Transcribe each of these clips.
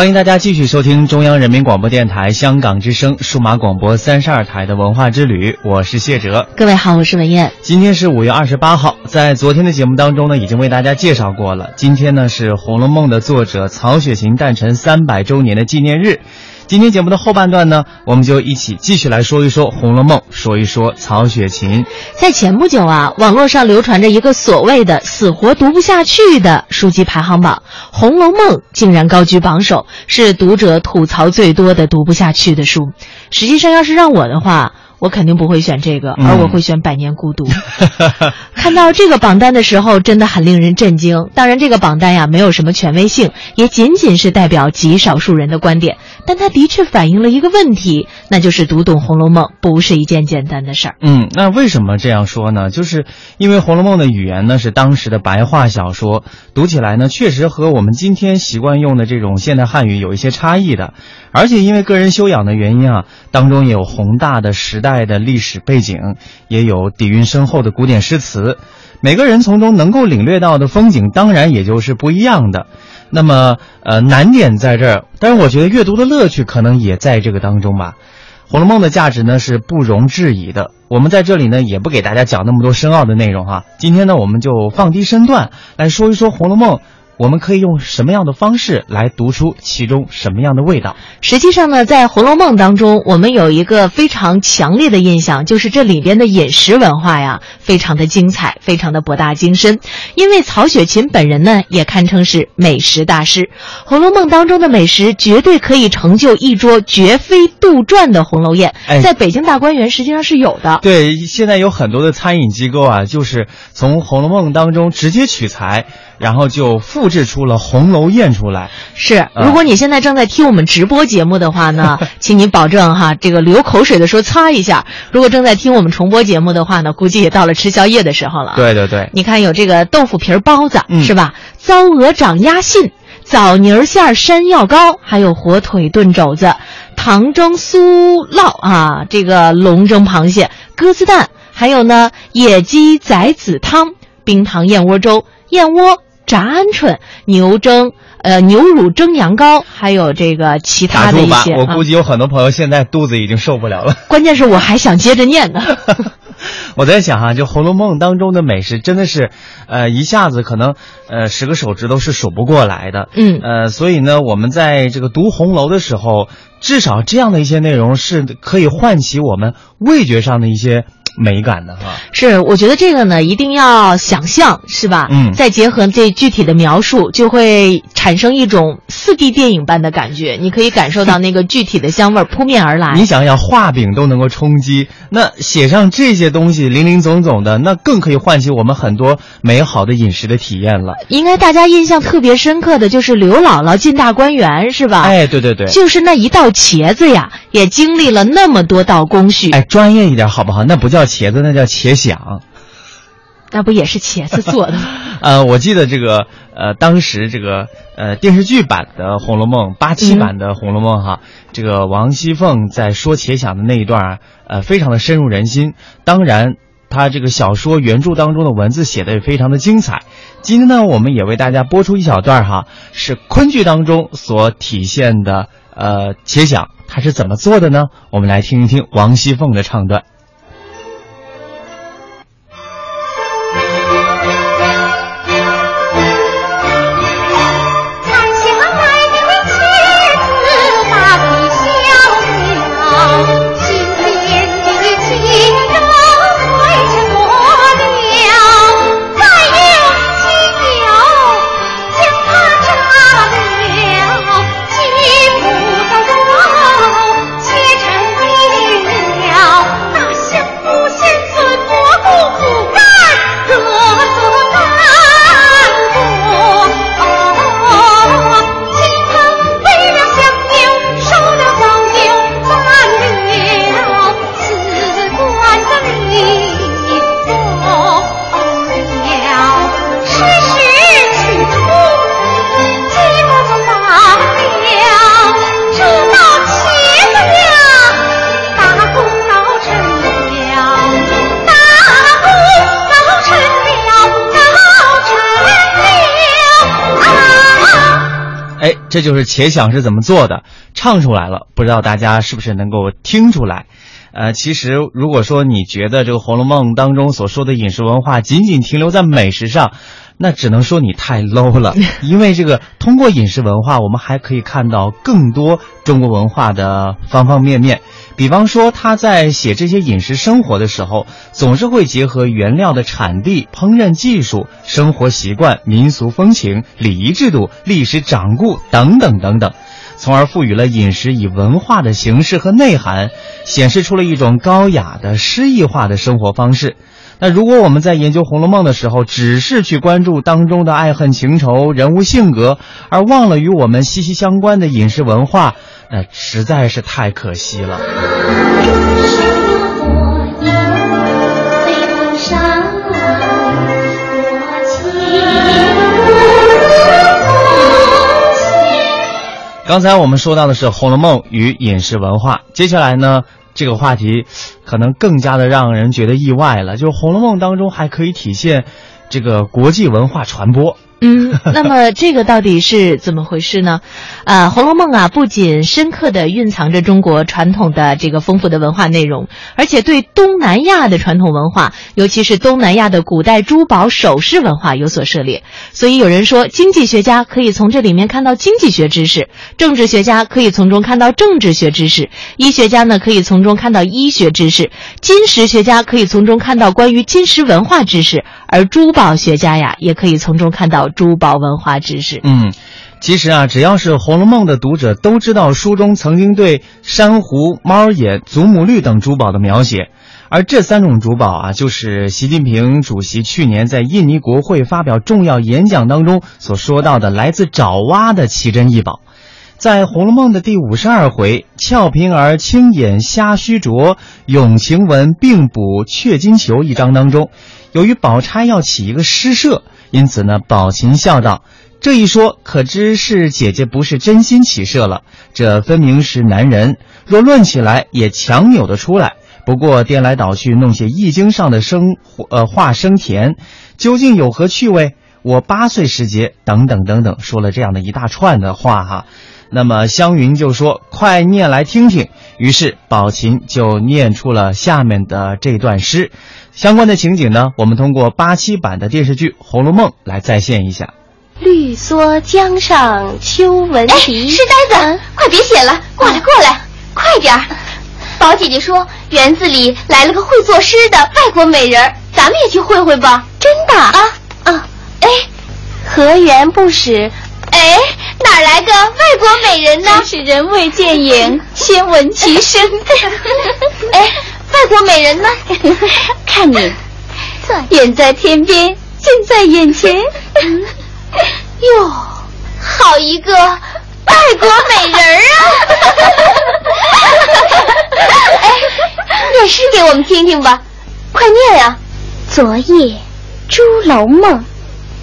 欢迎大家继续收听中央人民广播电台香港之声数码广播三十二台的文化之旅，我是谢哲。各位好，我是文燕。今天是五月二十八号，在昨天的节目当中呢，已经为大家介绍过了。今天呢是《红楼梦》的作者曹雪芹诞辰三百周年的纪念日。今天节目的后半段呢，我们就一起继续来说一说《红楼梦》，说一说曹雪芹。在前不久啊，网络上流传着一个所谓的“死活读不下去”的书籍排行榜，《红楼梦》竟然高居榜首，是读者吐槽最多的读不下去的书。实际上，要是让我的话，我肯定不会选这个，而我会选《百年孤独》。看到这个榜单的时候，真的很令人震惊。当然，这个榜单呀，没有什么权威性，也仅仅是代表极少数人的观点。但它的确反映了一个问题，那就是读懂《红楼梦》不是一件简单的事儿。嗯，那为什么这样说呢？就是因为《红楼梦》的语言呢是当时的白话小说，读起来呢确实和我们今天习惯用的这种现代汉语有一些差异的。而且因为个人修养的原因啊，当中也有宏大的时代的历史背景，也有底蕴深厚的古典诗词，每个人从中能够领略到的风景，当然也就是不一样的。那么，呃，难点在这儿，但是我觉得阅读的乐趣可能也在这个当中吧。《红楼梦》的价值呢是不容置疑的。我们在这里呢也不给大家讲那么多深奥的内容哈。今天呢我们就放低身段来说一说《红楼梦》。我们可以用什么样的方式来读出其中什么样的味道？实际上呢，在《红楼梦》当中，我们有一个非常强烈的印象，就是这里边的饮食文化呀，非常的精彩，非常的博大精深。因为曹雪芹本人呢，也堪称是美食大师，《红楼梦》当中的美食绝对可以成就一桌绝非杜撰的红楼宴。在北京大观园实际上是有的。对，现在有很多的餐饮机构啊，就是从《红楼梦》当中直接取材。然后就复制出了红楼宴出来。是，如果你现在正在听我们直播节目的话呢，请你保证哈，这个流口水的时候擦一下。如果正在听我们重播节目的话呢，估计也到了吃宵夜的时候了。对对对，你看有这个豆腐皮包子是吧？糟鹅掌鸭信、枣泥馅山药糕，还有火腿炖肘子、糖蒸酥酪啊，这个龙蒸螃蟹、鸽子蛋，还有呢野鸡仔子汤、冰糖燕窝粥、燕窝。炸鹌鹑、牛蒸，呃，牛乳蒸羊羔，还有这个其他的一些。我估计有很多朋友现在肚子已经受不了了。关键是我还想接着念呢。我在想哈，就《红楼梦》当中的美食真的是，呃，一下子可能呃十个手指头是数不过来的。嗯。呃，所以呢，我们在这个读红楼的时候，至少这样的一些内容是可以唤起我们味觉上的一些。美感的哈，是我觉得这个呢，一定要想象是吧？嗯，再结合这具体的描述，就会产生一种四 D 电影般的感觉。你可以感受到那个具体的香味扑面而来。你想想，画饼都能够冲击，那写上这些东西，零零总总的，那更可以唤起我们很多美好的饮食的体验了。应该大家印象特别深刻的就是刘姥姥进大观园，是吧？哎，对对对，就是那一道茄子呀，也经历了那么多道工序。哎，专业一点好不好？那不叫。叫茄子，那叫茄想，那不也是茄子做的？呃，我记得这个，呃，当时这个，呃，电视剧版的《红楼梦》，八七版的《红楼梦》哈，这个王熙凤在说茄想的那一段，呃，非常的深入人心。当然，他这个小说原著当中的文字写的也非常的精彩。今天呢，我们也为大家播出一小段哈，是昆剧当中所体现的，呃，茄想它是怎么做的呢？我们来听一听王熙凤的唱段。这就是且想是怎么做的，唱出来了，不知道大家是不是能够听出来？呃，其实如果说你觉得这个《红楼梦》当中所说的饮食文化仅仅停留在美食上，那只能说你太 low 了。因为这个通过饮食文化，我们还可以看到更多中国文化的方方面面。比方说，他在写这些饮食生活的时候，总是会结合原料的产地、烹饪技术、生活习惯、民俗风情、礼仪制度、历史掌故等等等等。从而赋予了饮食以文化的形式和内涵，显示出了一种高雅的诗意化的生活方式。那如果我们在研究《红楼梦》的时候，只是去关注当中的爱恨情仇、人物性格，而忘了与我们息息相关的饮食文化，那实在是太可惜了。刚才我们说到的是《红楼梦》与饮食文化，接下来呢，这个话题可能更加的让人觉得意外了，就是《红楼梦》当中还可以体现这个国际文化传播。嗯，那么这个到底是怎么回事呢？啊，《红楼梦》啊，不仅深刻的蕴藏着中国传统的这个丰富的文化内容，而且对东南亚的传统文化，尤其是东南亚的古代珠宝首饰文化有所涉猎。所以有人说，经济学家可以从这里面看到经济学知识，政治学家可以从中看到政治学知识，医学家呢可以从中看到医学知识，金石学家可以从中看到关于金石文化知识，而珠宝学家呀，也可以从中看到。珠宝文化知识，嗯，其实啊，只要是《红楼梦》的读者都知道书中曾经对珊瑚、猫眼、祖母绿等珠宝的描写，而这三种珠宝啊，就是习近平主席去年在印尼国会发表重要演讲当中所说到的来自爪哇的奇珍异宝。在《红楼梦》的第五十二回“俏平儿轻眼瞎须着，永晴雯并补雀金球”一章当中，由于宝钗要起一个诗社。因此呢，宝琴笑道：“这一说，可知是姐姐不是真心起社了。这分明是男人。若论起来，也强扭得出来。不过颠来倒去，弄些易经上的生，呃，话生田，究竟有何趣味？我八岁时节，等等等等，说了这样的一大串的话哈。那么湘云就说：‘快念来听听。’于是宝琴就念出了下面的这段诗。”相关的情景呢，我们通过八七版的电视剧《红楼梦》来再现一下。绿蓑江上秋闻笛。诗呆子，快别写了，过来过来，快点儿！宝姐姐说园子里来了个会作诗的外国美人，咱们也去会会吧。真的啊啊！哎，何园不使？哎，哪来个外国美人呢？是人未见影，先闻其声。哎。外国美人呢？看你，远在天边，近在眼前。哟，好一个外国美人啊！哎，念诗给我们听听吧，快念呀！昨夜朱楼梦，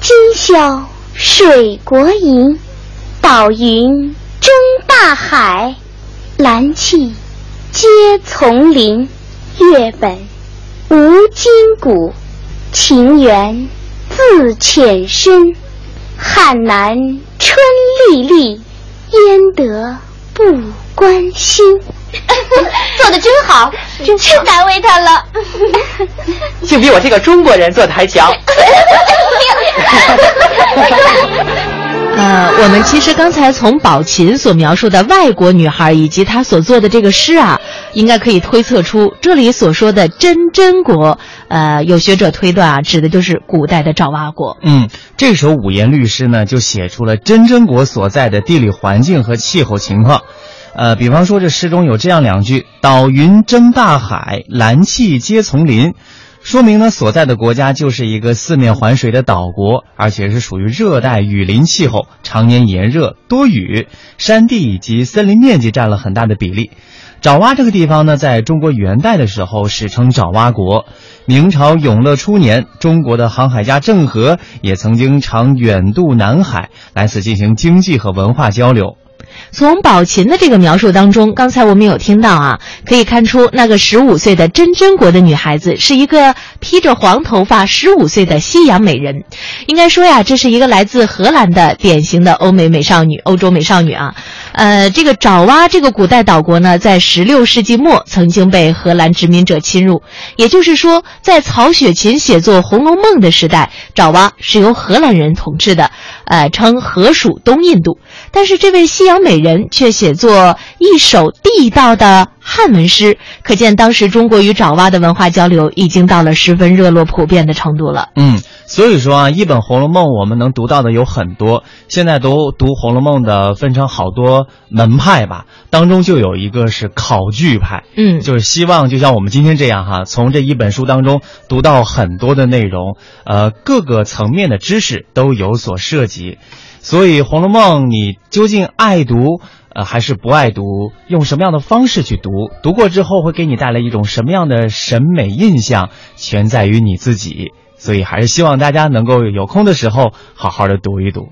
今宵水国吟。宝云争大海，蓝气接丛林。月本无筋骨，情缘自浅深。汉南春丽丽，焉得不关心？做的真好，真难为他了。就比我这个中国人做的还强。呃，我们其实刚才从宝琴所描述的外国女孩以及她所做的这个诗啊，应该可以推测出这里所说的真真国，呃，有学者推断啊，指的就是古代的爪哇国。嗯，这首五言律诗呢，就写出了真真国所在的地理环境和气候情况。呃，比方说这诗中有这样两句：“岛云争大海，蓝气接丛林。”说明呢，所在的国家就是一个四面环水的岛国，而且是属于热带雨林气候，常年炎热多雨，山地以及森林面积占了很大的比例。爪哇这个地方呢，在中国元代的时候史称爪哇国。明朝永乐初年，中国的航海家郑和也曾经常远渡南海，来此进行经济和文化交流。从宝琴的这个描述当中，刚才我们有听到啊，可以看出那个十五岁的真真国的女孩子是一个披着黄头发十五岁的西洋美人。应该说呀，这是一个来自荷兰的典型的欧美美少女、欧洲美少女啊。呃，这个爪哇这个古代岛国呢，在十六世纪末曾经被荷兰殖民者侵入，也就是说，在曹雪芹写作《红楼梦》的时代，爪哇是由荷兰人统治的，呃，称荷属东印度。但是这位西洋美人却写作一首地道的汉文诗，可见当时中国与爪哇的文化交流已经到了十分热络普遍的程度了。嗯，所以说啊，一本《红楼梦》我们能读到的有很多。现在都读《红楼梦》的分成好多门派吧，当中就有一个是考据派，嗯，就是希望就像我们今天这样哈，从这一本书当中读到很多的内容，呃，各个层面的知识都有所涉及。所以《红楼梦》你究竟爱读？呃，还是不爱读，用什么样的方式去读？读过之后会给你带来一种什么样的审美印象，全在于你自己。所以还是希望大家能够有空的时候好好的读一读。